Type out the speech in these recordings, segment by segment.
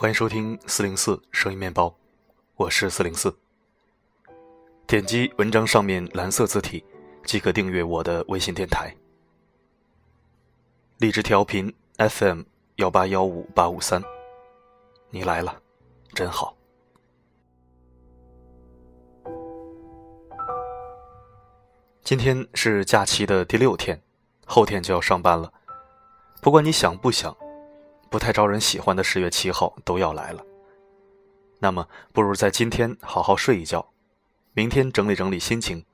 欢迎收听四零四声音面包，我是四零四。点击文章上面蓝色字体，即可订阅我的微信电台。荔枝调频 FM 幺八幺五八五三，你来了，真好。今天是假期的第六天，后天就要上班了。不管你想不想，不太招人喜欢的十月七号都要来了。那么，不如在今天好好睡一觉，明天整理整理心情，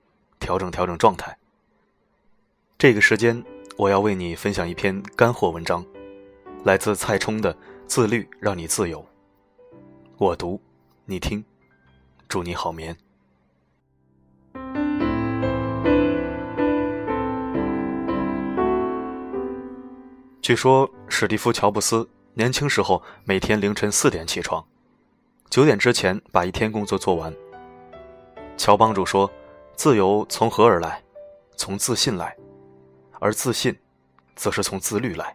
调整调整状态。这个时间，我要为你分享一篇干货文章，来自蔡冲的《自律让你自由》。我读，你听，祝你好眠。据说史蒂夫·乔布斯年轻时候每天凌晨四点起床，九点之前把一天工作做完。乔帮主说：“自由从何而来？从自信来，而自信，则是从自律来。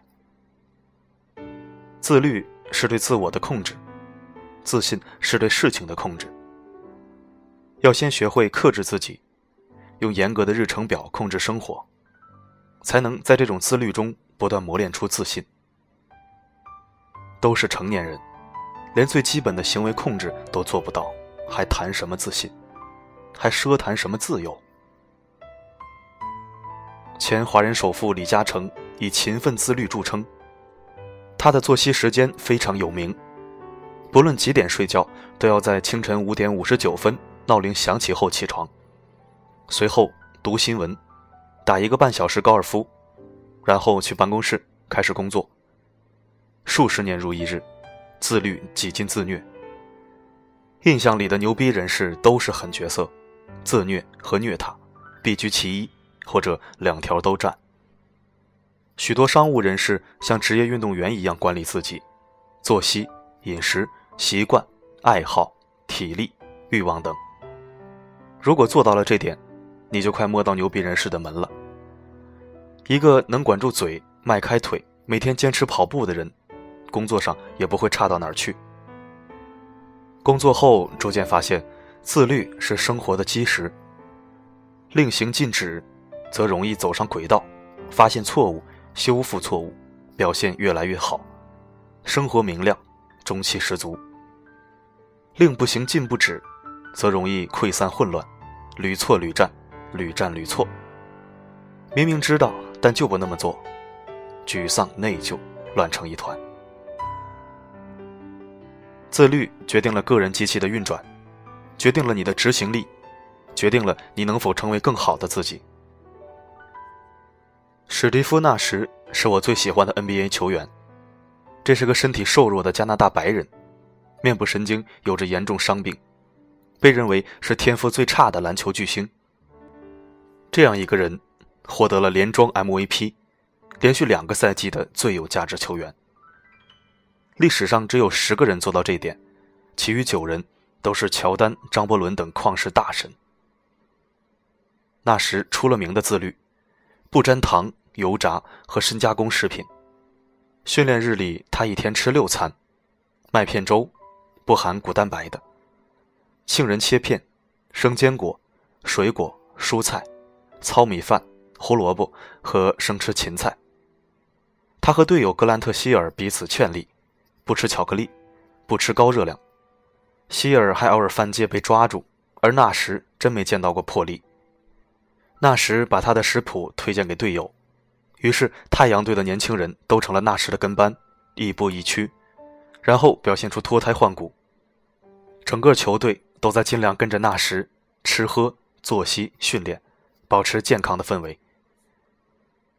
自律是对自我的控制，自信是对事情的控制。要先学会克制自己，用严格的日程表控制生活，才能在这种自律中。”不断磨练出自信，都是成年人，连最基本的行为控制都做不到，还谈什么自信？还奢谈什么自由？前华人首富李嘉诚以勤奋自律著称，他的作息时间非常有名，不论几点睡觉，都要在清晨五点五十九分闹铃响起后起床，随后读新闻，打一个半小时高尔夫。然后去办公室开始工作。数十年如一日，自律几近自虐。印象里的牛逼人士都是狠角色，自虐和虐他必居其一，或者两条都占。许多商务人士像职业运动员一样管理自己，作息、饮食习惯、爱好、体力、欲望等。如果做到了这点，你就快摸到牛逼人士的门了。一个能管住嘴、迈开腿、每天坚持跑步的人，工作上也不会差到哪儿去。工作后逐渐发现，自律是生活的基石。令行禁止，则容易走上轨道；发现错误，修复错误，表现越来越好，生活明亮，中气十足。令不行禁不止，则容易溃散混乱，屡错屡战，屡战屡错。明明知道。但就不那么做，沮丧、内疚，乱成一团。自律决定了个人机器的运转，决定了你的执行力，决定了你能否成为更好的自己。史蒂夫·纳什是我最喜欢的 NBA 球员，这是个身体瘦弱的加拿大白人，面部神经有着严重伤病，被认为是天赋最差的篮球巨星。这样一个人。获得了连庄 MVP，连续两个赛季的最有价值球员。历史上只有十个人做到这一点，其余九人都是乔丹、张伯伦等旷世大神。那时出了名的自律，不沾糖、油炸和深加工食品。训练日里，他一天吃六餐：麦片粥，不含谷蛋白的；杏仁切片、生坚果、水果、蔬菜、糙米饭。胡萝卜和生吃芹菜。他和队友格兰特·希尔彼此劝力，不吃巧克力，不吃高热量。希尔还偶尔犯戒被抓住，而纳什真没见到过破例。纳什把他的食谱推荐给队友，于是太阳队的年轻人都成了纳什的跟班，亦步亦趋，然后表现出脱胎换骨。整个球队都在尽量跟着纳什吃喝、作息、训练，保持健康的氛围。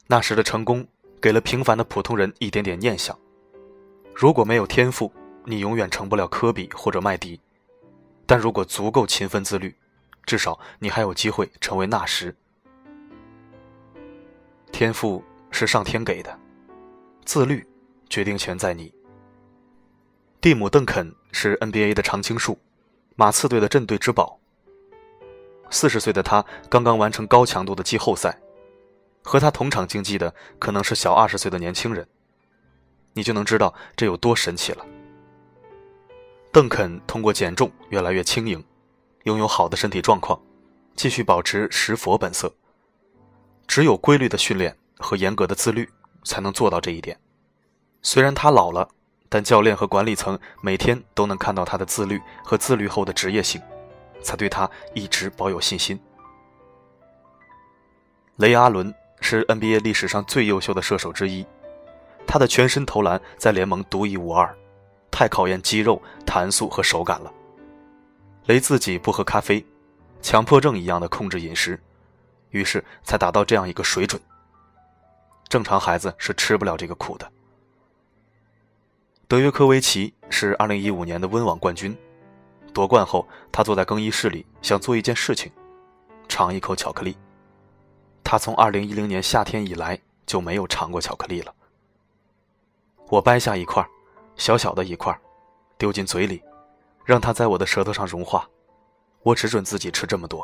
那时的成功，给了平凡的普通人一点点念想。如果没有天赋，你永远成不了科比或者麦迪；但如果足够勤奋自律，至少你还有机会成为纳什。天赋是上天给的，自律，决定权在你。蒂姆·邓肯是 NBA 的常青树，马刺队的镇队之宝。四十岁的他刚刚完成高强度的季后赛。和他同场竞技的可能是小二十岁的年轻人，你就能知道这有多神奇了。邓肯通过减重越来越轻盈，拥有好的身体状况，继续保持石佛本色。只有规律的训练和严格的自律，才能做到这一点。虽然他老了，但教练和管理层每天都能看到他的自律和自律后的职业性，才对他一直保有信心。雷阿伦是 NBA 历史上最优秀的射手之一，他的全身投篮在联盟独一无二，太考验肌肉弹速和手感了。雷自己不喝咖啡，强迫症一样的控制饮食，于是才达到这样一个水准。正常孩子是吃不了这个苦的。德约科维奇是2015年的温网冠军，夺冠后他坐在更衣室里想做一件事情，尝一口巧克力。他从2010年夏天以来就没有尝过巧克力了。我掰下一块，小小的一块，丢进嘴里，让它在我的舌头上融化。我只准自己吃这么多。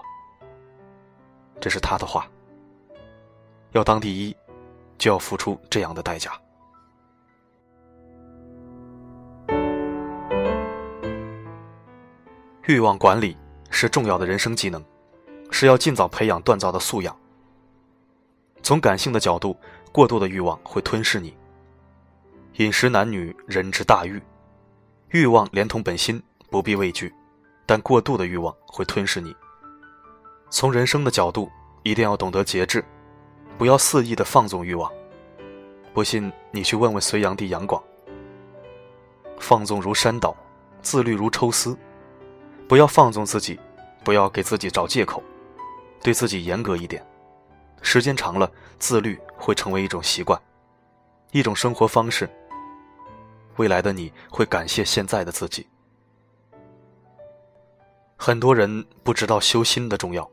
这是他的话。要当第一，就要付出这样的代价。欲望管理是重要的人生技能，是要尽早培养锻造的素养。从感性的角度，过度的欲望会吞噬你。饮食男女，人之大欲，欲望连同本心，不必畏惧，但过度的欲望会吞噬你。从人生的角度，一定要懂得节制，不要肆意的放纵欲望。不信你去问问隋炀帝杨广。放纵如山倒，自律如抽丝。不要放纵自己，不要给自己找借口，对自己严格一点。时间长了，自律会成为一种习惯，一种生活方式。未来的你会感谢现在的自己。很多人不知道修心的重要，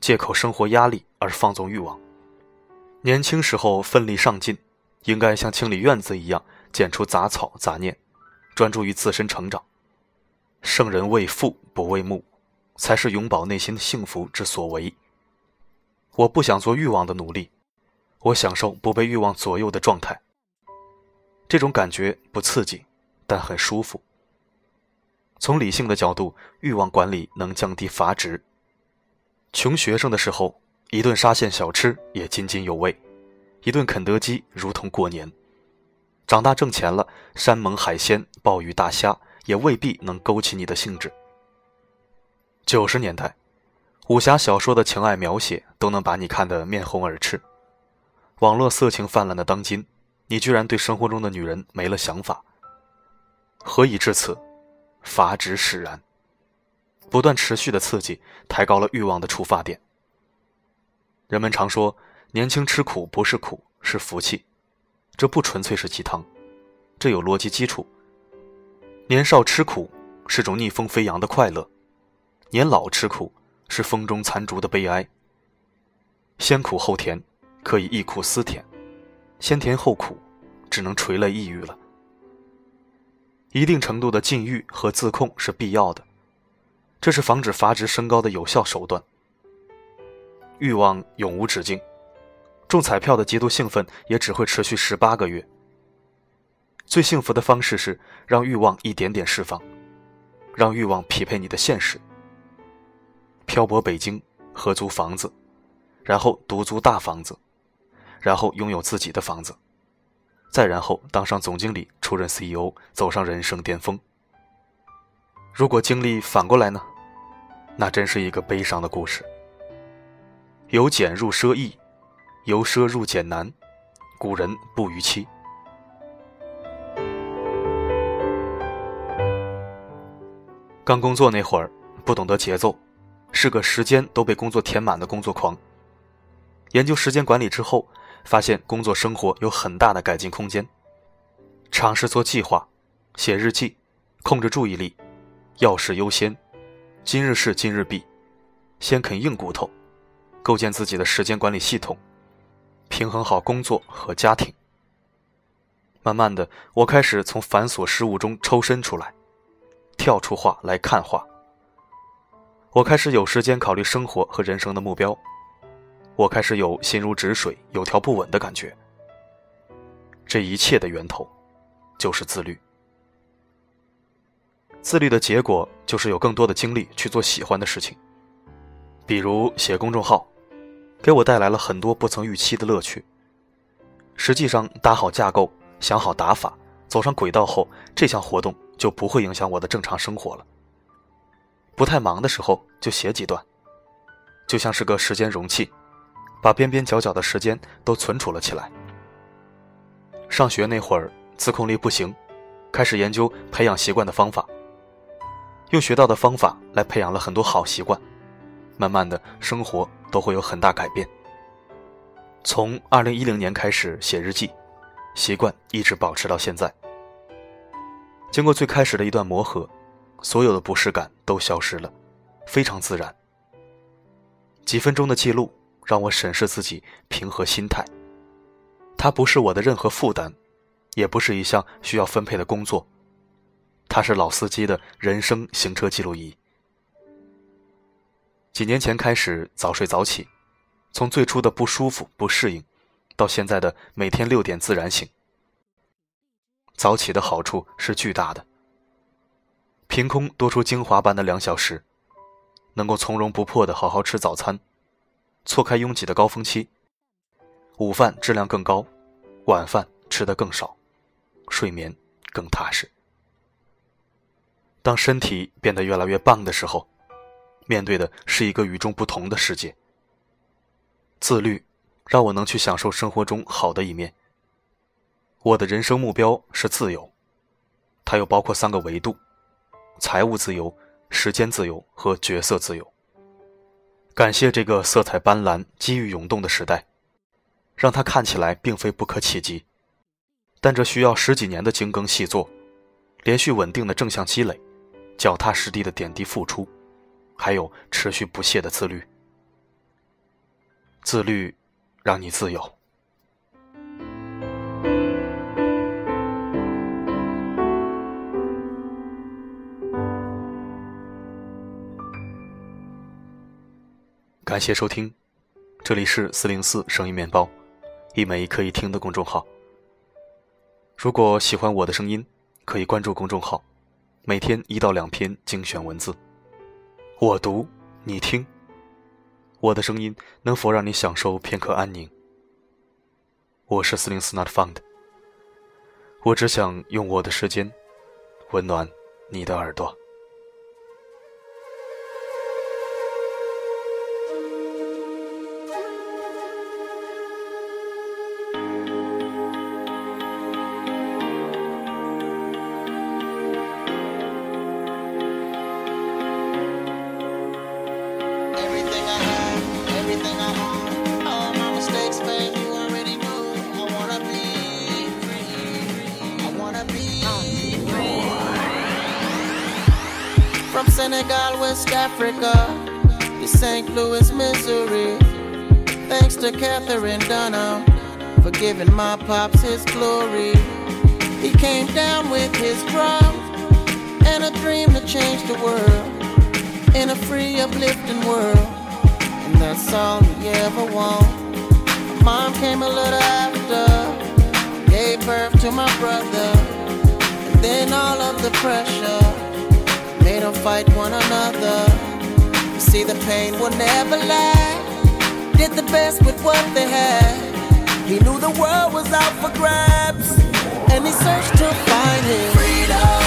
借口生活压力而放纵欲望。年轻时候奋力上进，应该像清理院子一样，剪除杂草杂念，专注于自身成长。圣人为父不为目，才是永葆内心的幸福之所为。我不想做欲望的奴隶，我享受不被欲望左右的状态。这种感觉不刺激，但很舒服。从理性的角度，欲望管理能降低阀值。穷学生的时候，一顿沙县小吃也津津有味，一顿肯德基如同过年。长大挣钱了，山盟海鲜、鲍鱼大虾也未必能勾起你的兴致。九十年代。武侠小说的情爱描写都能把你看得面红耳赤，网络色情泛滥的当今，你居然对生活中的女人没了想法。何以至此？阀值使然。不断持续的刺激抬高了欲望的出发点。人们常说，年轻吃苦不是苦，是福气，这不纯粹是鸡汤，这有逻辑基础。年少吃苦是种逆风飞扬的快乐，年老吃苦。是风中残烛的悲哀。先苦后甜，可以忆苦思甜；先甜后苦，只能垂泪抑郁了。一定程度的禁欲和自控是必要的，这是防止阀值升高的有效手段。欲望永无止境，中彩票的极度兴奋也只会持续十八个月。最幸福的方式是让欲望一点点释放，让欲望匹配你的现实。漂泊北京，合租房子，然后独租大房子，然后拥有自己的房子，再然后当上总经理，出任 CEO，走上人生巅峰。如果经历反过来呢？那真是一个悲伤的故事。由俭入奢易，由奢入俭难，古人不逾期。刚工作那会儿，不懂得节奏。是个时间都被工作填满的工作狂。研究时间管理之后，发现工作生活有很大的改进空间。尝试做计划，写日记，控制注意力，要事优先，今日事今日毕，先啃硬骨头，构建自己的时间管理系统，平衡好工作和家庭。慢慢的，我开始从繁琐事务中抽身出来，跳出画来看画。我开始有时间考虑生活和人生的目标，我开始有心如止水、有条不紊的感觉。这一切的源头，就是自律。自律的结果就是有更多的精力去做喜欢的事情，比如写公众号，给我带来了很多不曾预期的乐趣。实际上，搭好架构，想好打法，走上轨道后，这项活动就不会影响我的正常生活了。不太忙的时候就写几段，就像是个时间容器，把边边角角的时间都存储了起来。上学那会儿自控力不行，开始研究培养习惯的方法，用学到的方法来培养了很多好习惯，慢慢的生活都会有很大改变。从二零一零年开始写日记，习惯一直保持到现在。经过最开始的一段磨合，所有的不适感都消失了，非常自然。几分钟的记录让我审视自己，平和心态。它不是我的任何负担，也不是一项需要分配的工作，它是老司机的人生行车记录仪。几年前开始早睡早起。从最初的不舒服、不适应，到现在的每天六点自然醒。早起的好处是巨大的。凭空多出精华般的两小时，能够从容不迫的好好吃早餐，错开拥挤的高峰期。午饭质量更高，晚饭吃得更少，睡眠更踏实。当身体变得越来越棒的时候，面对的是一个与众不同的世界。自律，让我能去享受生活中好的一面。我的人生目标是自由，它又包括三个维度：财务自由、时间自由和角色自由。感谢这个色彩斑斓、机遇涌动的时代，让它看起来并非不可企及，但这需要十几年的精耕细作，连续稳定的正向积累，脚踏实地的点滴付出，还有持续不懈的自律。自律，让你自由。感谢收听，这里是四零四声音面包，一枚可以听的公众号。如果喜欢我的声音，可以关注公众号，每天一到两篇精选文字，我读，你听。我的声音能否让你享受片刻安宁？我是四零四 Not Found，我只想用我的时间温暖你的耳朵。From Senegal, West Africa, to St. Louis, Missouri. Thanks to Catherine Dunham for giving my pops his glory. He came down with his drum and a dream to change the world in a free, uplifting world. And that's all he ever wanted. Mom came a little after, gave birth to my brother, and then all of the pressure made them fight one another. You see, the pain will never last. Did the best with what they had. He knew the world was out for grabs, and he searched to find his. Freedom.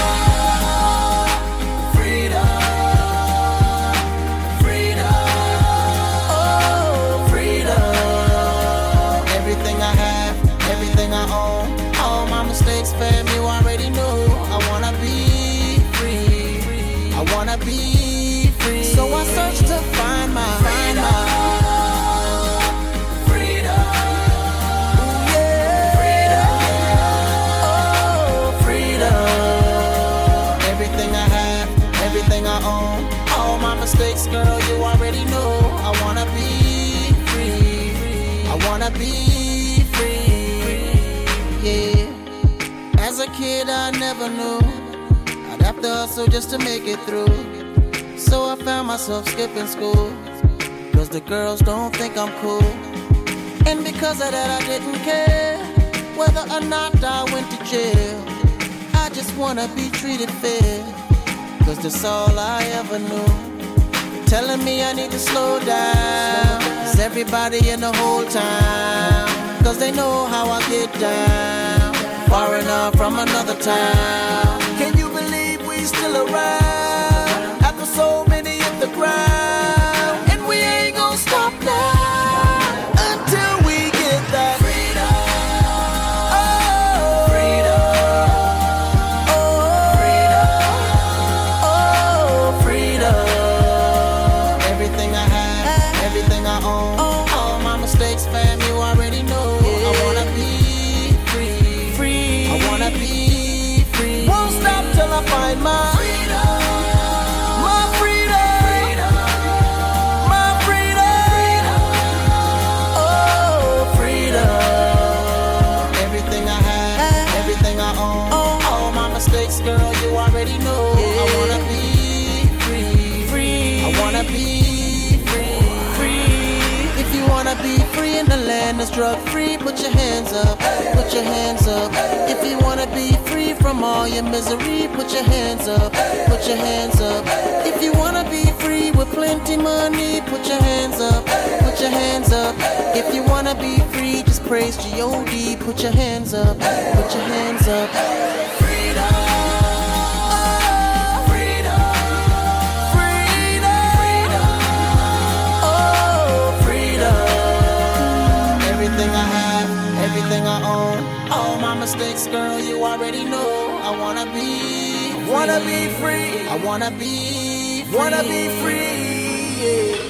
Mistakes, girl, you already know. I wanna be free. I wanna be free. Yeah. As a kid, I never knew I'd have to hustle just to make it through. So I found myself skipping school. Cause the girls don't think I'm cool. And because of that, I didn't care whether or not I went to jail. I just wanna be treated fair. cause that's all I ever knew. Telling me I need to slow down. Cause everybody in the whole town, cause they know how I get down. Far enough from another town. Can you believe we still around? After so many hit the ground, the drug free, put your hands up, put your hands up. If you wanna be free from all your misery, put your hands up, put your hands up. If you wanna be free with plenty money, put your hands up, put your hands up. If you wanna be free, just praise G-O-D, put your hands up, put your hands up. My girl, you already know. I wanna be, wanna be free. I wanna be, wanna be free. Yeah.